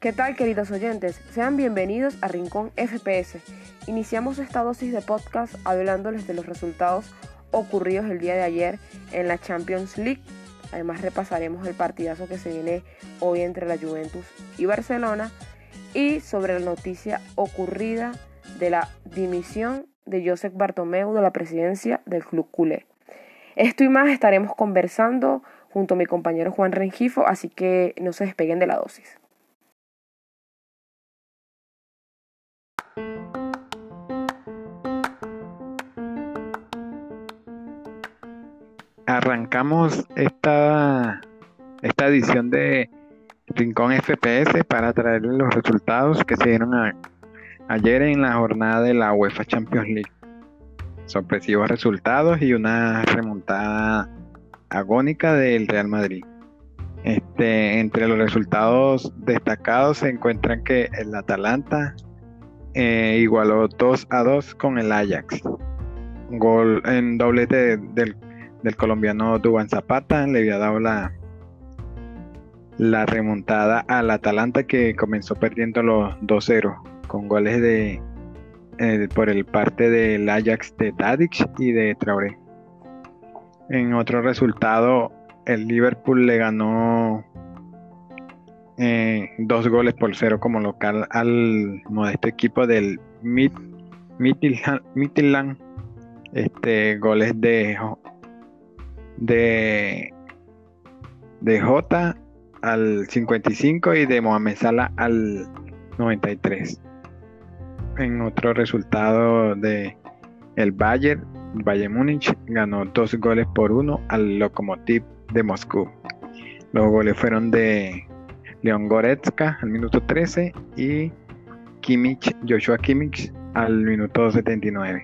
¿Qué tal queridos oyentes? Sean bienvenidos a Rincón FPS. Iniciamos esta dosis de podcast hablándoles de los resultados ocurridos el día de ayer en la Champions League. Además repasaremos el partidazo que se viene hoy entre la Juventus y Barcelona y sobre la noticia ocurrida de la dimisión de Josep Bartomeu de la presidencia del Club Culé. Esto y más estaremos conversando junto a mi compañero Juan Rengifo, así que no se despeguen de la dosis. Arrancamos esta, esta edición de Rincón FPS para traerles los resultados que se dieron ayer en la jornada de la UEFA Champions League. Sorpresivos resultados y una remontada agónica del Real Madrid. Este, entre los resultados destacados se encuentran que el Atalanta eh, igualó 2 a 2 con el Ajax. Gol en doblete del, del colombiano Duban Zapata le había dado la, la remontada al Atalanta que comenzó perdiendo los 2-0 con goles de eh, por el parte del Ajax de Tadic y de Traoré. En otro resultado, el Liverpool le ganó eh, dos goles por cero como local al modesto equipo del Midtjylland. Este, goles de, de, de Jota al 55 y de Mohamed Salah al 93. En otro resultado de el Bayern, Bayern Múnich ganó dos goles por uno al Lokomotiv de Moscú. Los goles fueron de Leon Goretzka al minuto 13 y Kimmich, Joshua Kimmich al minuto 79.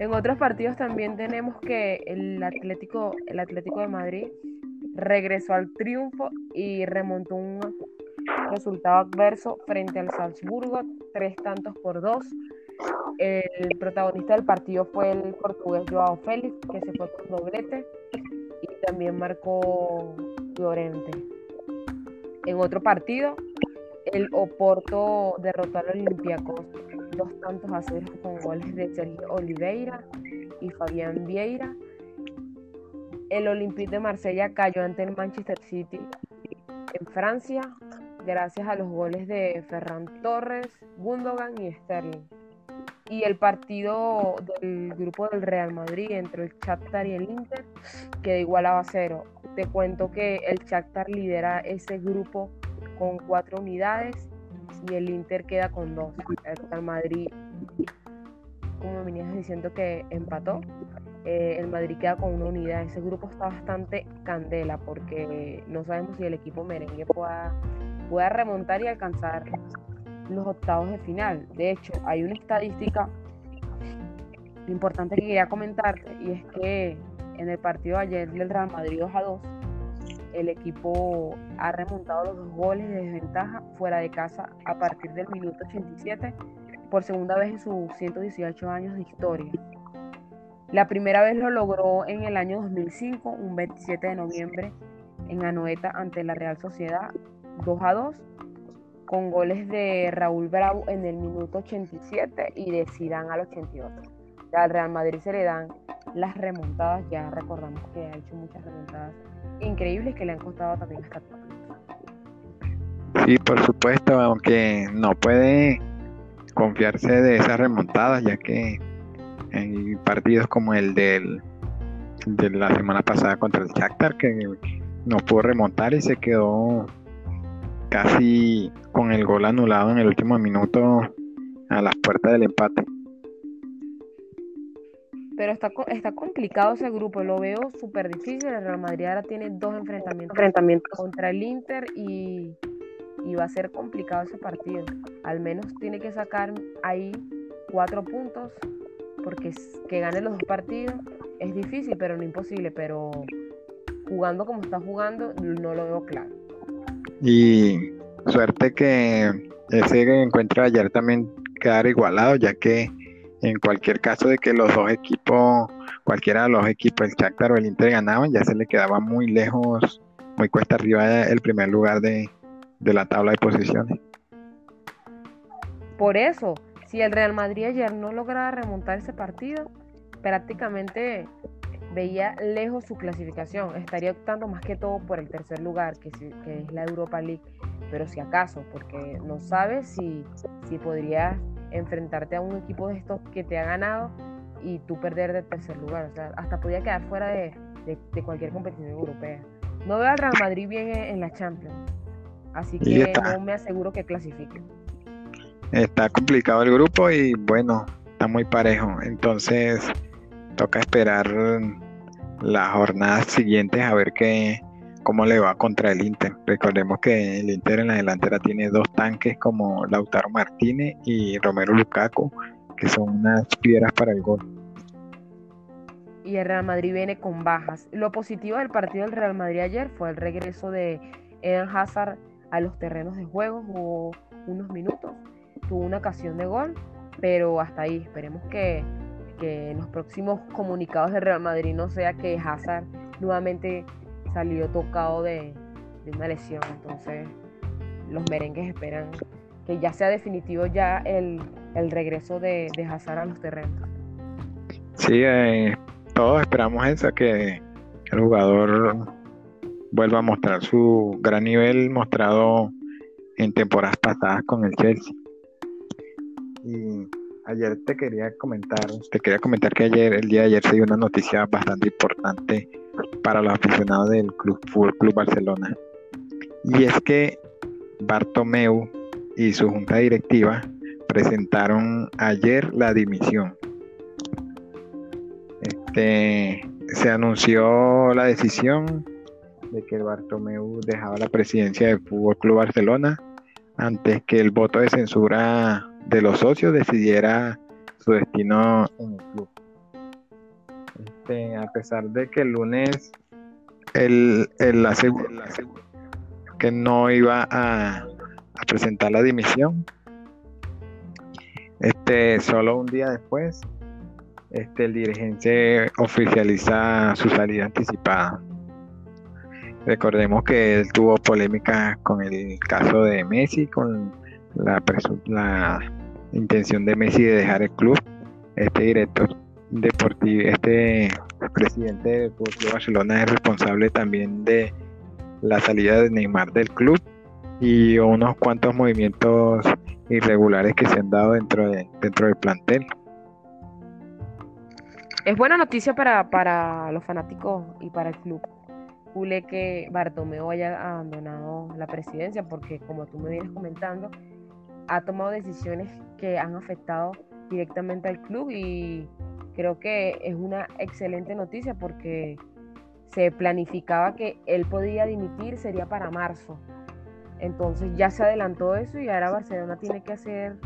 En otros partidos también tenemos que el Atlético, el Atlético de Madrid regresó al triunfo y remontó un resultado adverso frente al Salzburgo, tres tantos por dos. El protagonista del partido fue el portugués Joao Félix, que se fue con doblete, y también marcó Llorente. En otro partido, el Oporto derrotó al Olympiacos dos tantos a cero con goles de Sergio Oliveira y Fabián Vieira el Olympique de Marsella cayó ante el Manchester City en Francia gracias a los goles de Ferran Torres, Gundogan y Sterling. Y el partido del grupo del Real Madrid entre el Shakhtar y el Inter quedó igualado a cero. Te cuento que el Shakhtar lidera ese grupo con cuatro unidades y el Inter queda con dos. El Real Madrid, como venías diciendo que empató, eh, el Madrid queda con una unidad. Ese grupo está bastante candela porque no sabemos si el equipo merengue pueda, pueda remontar y alcanzar los octavos de final. De hecho, hay una estadística importante que quería comentarte y es que en el partido de ayer del Real Madrid 2 a 2, el equipo ha remontado los dos goles de desventaja fuera de casa a partir del minuto 87 por segunda vez en sus 118 años de historia. La primera vez lo logró en el año 2005, un 27 de noviembre, en Anoeta ante la Real Sociedad, 2 a 2, con goles de Raúl Bravo en el minuto 87 y de Zidane al 88. Al Real Madrid se le dan las remontadas, ya recordamos que ha hecho muchas remontadas increíbles que le han costado también hasta Sí, por supuesto, aunque no puede confiarse de esas remontadas, ya que en partidos como el del, de la semana pasada contra el Shakhtar que no pudo remontar y se quedó casi con el gol anulado en el último minuto a las puertas del empate. Pero está, está complicado ese grupo, lo veo súper difícil. El Real Madrid ahora tiene dos enfrentamientos, enfrentamientos contra el Inter y, y va a ser complicado ese partido. Al menos tiene que sacar ahí cuatro puntos porque que gane los dos partidos es difícil, pero no imposible, pero jugando como está jugando no lo veo claro. Y suerte que ese encuentro de ayer también quedara igualado, ya que en cualquier caso de que los dos equipos, cualquiera de los equipos, el Shakhtar o el Inter ganaban, ya se le quedaba muy lejos, muy cuesta arriba el primer lugar de, de la tabla de posiciones. Por eso, si el Real Madrid ayer no lograba remontar ese partido, prácticamente veía lejos su clasificación. Estaría optando más que todo por el tercer lugar, que, es la Europa League. Pero si acaso, porque no sabes si, si podrías enfrentarte a un equipo de estos que te ha ganado y tú perder de tercer lugar. O sea, hasta podía quedar fuera de, cualquier competición europea. No veo al Real Madrid bien en, la Champions. Así que no me aseguro que clasifique. Está complicado el grupo y bueno, está muy parejo. Entonces toca esperar las jornadas siguientes a ver qué, cómo le va contra el Inter. Recordemos que el Inter en la delantera tiene dos tanques como Lautaro Martínez y Romero Lukaku, que son unas piedras para el gol. Y el Real Madrid viene con bajas. Lo positivo del partido del Real Madrid ayer fue el regreso de Eden Hazard a los terrenos de juego. Jugó unos minutos, tuvo una ocasión de gol, pero hasta ahí. Esperemos que, que en los próximos comunicados del Real Madrid no sea que Hazard nuevamente salió tocado de, una lesión. Entonces, los merengues esperan que ya sea definitivo ya el, regreso de, de, Hazard a los terrenos. Sí, eh, todos esperamos eso, que el jugador vuelva a mostrar su gran nivel mostrado en temporadas pasadas con el Chelsea. Y ayer te quería comentar, te quería comentar que ayer, el día de ayer se dio una noticia bastante importante para los aficionados del Club Fútbol Club Barcelona. Y es que Bartomeu y su junta directiva presentaron ayer la dimisión. Este, se anunció la decisión de que Bartomeu dejaba la presidencia del Fútbol Club Barcelona antes que el voto de censura de los socios decidiera su destino en el club. Este, a pesar de que el lunes él, aseguró que no iba a, presentar la dimisión, este, solo un día después, este, el dirigente oficializa su salida anticipada. Recordemos que él tuvo polémica con el caso de Messi, con la, la intención de Messi de dejar el club. Este director deportivo, este presidente del Club Barcelona es responsable también de la salida de Neymar del club y unos cuantos movimientos irregulares que se han dado dentro, de, dentro del plantel. Es buena noticia para, para los fanáticos y para el club culé que Bartomeu haya abandonado la presidencia porque como tú me vienes comentando ha tomado decisiones que han afectado directamente al club y creo que es una excelente noticia porque se planificaba que él podía dimitir sería para marzo. Entonces ya se adelantó eso y ahora Barcelona tiene que hacer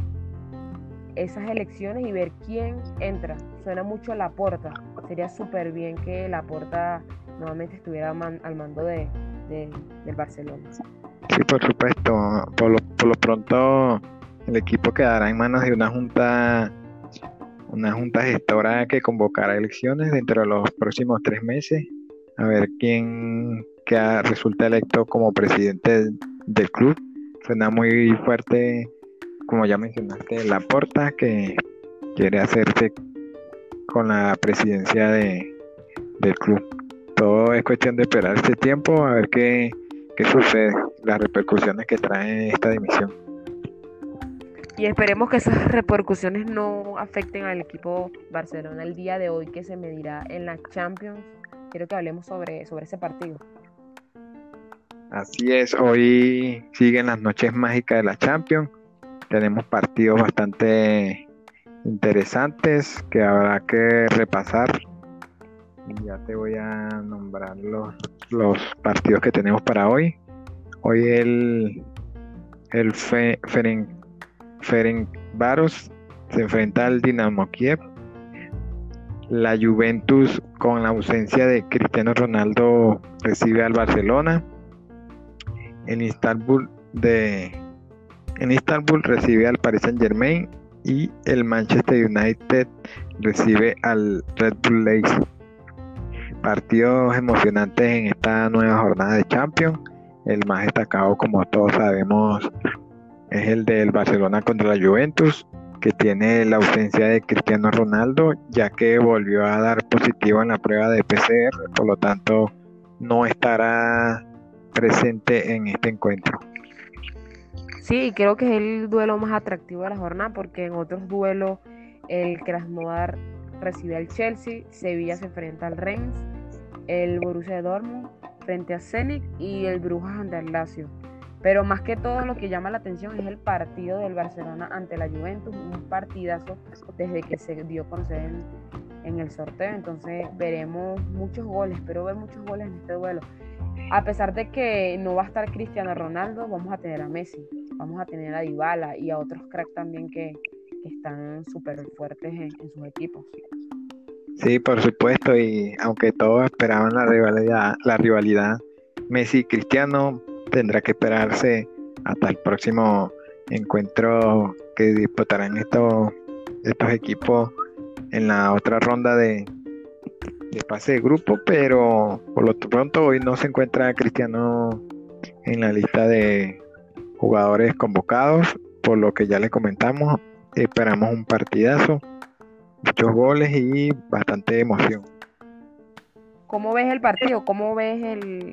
esas elecciones y ver quién entra. Suena mucho la porta. Sería súper bien que la porta nuevamente estuviera al mando de, del Barcelona. Sí, por supuesto. Por lo, por lo pronto el equipo quedará en manos de una junta una junta gestora que convocará elecciones dentro de los próximos tres meses. A ver quién resulta electo como presidente del club. Suena muy fuerte como ya mencionaste la porta que quiere hacerse con la presidencia de, del club. Todo es cuestión de esperar este tiempo a ver qué, qué sucede las repercusiones que trae esta dimisión y esperemos que esas repercusiones no afecten al equipo Barcelona el día de hoy que se medirá en la Champions. Quiero que hablemos sobre, sobre ese partido. Así es, hoy siguen las noches mágicas de la Champions. Tenemos partidos bastante interesantes que habrá que repasar. Ya te voy a nombrar los, los partidos que tenemos para hoy. Hoy el, el Fe, Varos se enfrenta al Dinamo Kiev. La Juventus, con la ausencia de Cristiano Ronaldo, recibe al Barcelona. En Istanbul, de, en recibe al Paris Saint Germain y el Manchester United recibe al Red Bull Leipzig. Partidos emocionantes en esta nueva jornada de Champions. El más destacado, como todos sabemos, es el del Barcelona contra la Juventus, que tiene la ausencia de Cristiano Ronaldo, ya que volvió a dar positivo en la prueba de PCR, por lo tanto no estará presente en este encuentro. Sí, creo que es el duelo más atractivo de la jornada porque en otros duelos el Krasnodar recibe al Chelsea, Sevilla se enfrenta al Reims, el Borussia Dortmund frente a Zenit y el Brujas ante el Lazio. Pero más que todo lo que llama la atención es el partido del Barcelona ante la Juventus, un partidazo desde que se dio a conocer en, el sorteo. Entonces veremos muchos goles, espero ver muchos goles en este duelo. A pesar de que no va a estar Cristiano Ronaldo, vamos a tener a Messi vamos a tener a Dybala y a otros cracks también que, están súper fuertes en, sus equipos. Sí, por supuesto, y aunque todos esperaban la rivalidad, la rivalidad Messi-Cristiano, tendrá que esperarse hasta el próximo encuentro que disputarán estos, estos equipos en la otra ronda de, de pase de grupo, pero por lo pronto hoy no se encuentra Cristiano en la lista de, jugadores convocados, por lo que ya les comentamos, esperamos un partidazo, muchos goles y bastante emoción. ¿Cómo ves el partido? ¿Cómo ves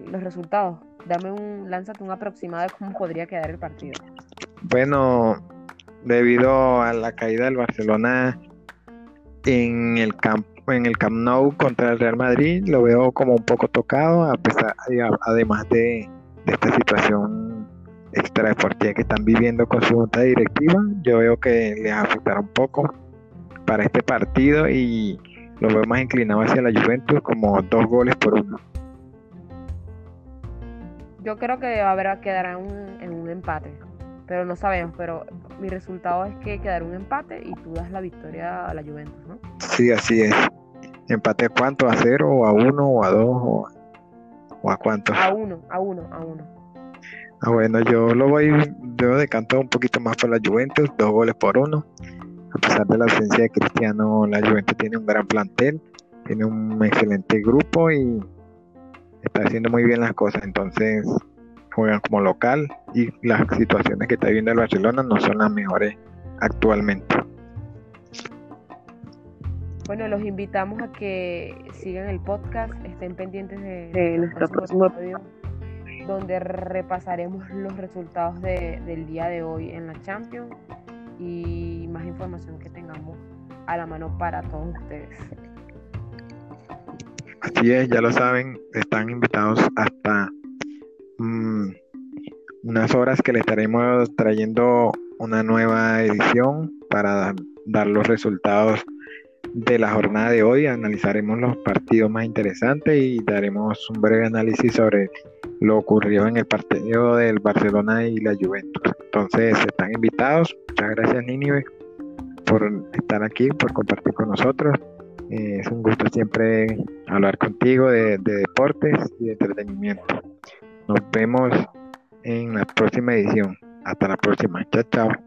los resultados? Dame un, lánzate un aproximado de cómo podría quedar el partido. Bueno, debido a la caída del Barcelona en el campo en el Camp Nou contra el Real Madrid lo veo como un poco tocado a pesar además de, de esta situación extradeportiva que están viviendo con su junta directiva, yo veo que les afectará un poco para este partido y lo veo más inclinado hacia la Juventus como dos goles por uno. Yo creo que habrá quedará en un empate, pero no sabemos, pero mi resultado es que quedará un empate y tú das la victoria a la Juventus, ¿no? Sí, así es. ¿Empate cuánto? ¿A cero o a uno o a dos o, o a cuánto? A uno, a uno, a uno. Ah, bueno, yo lo voy, yo decanto un poquito más por la Juventus, dos goles por uno. A pesar de la ausencia de Cristiano, la Juventus tiene un gran plantel, tiene un excelente grupo y está haciendo muy bien las cosas. Entonces juegan como local y las situaciones que está viviendo el Barcelona no son las mejores actualmente. Bueno, los invitamos a que sigan el podcast, estén pendientes de, nuestro próximo episodio donde repasaremos los resultados del día de hoy en la Champions y más información que tengamos a la mano para todos ustedes. Así es, ya lo saben, están invitados hasta mm, unas horas que le estaremos trayendo una nueva edición para dar los resultados de la jornada de hoy. Analizaremos los partidos más interesantes y daremos un breve análisis sobre lo ocurrió en el partido del Barcelona y la Juventus. Entonces están invitados. Muchas gracias Nínive por estar aquí, por compartir con nosotros. Eh, es un gusto siempre hablar contigo de, de deportes y de entretenimiento. Nos vemos en la próxima edición. Hasta la próxima. Chao, chao.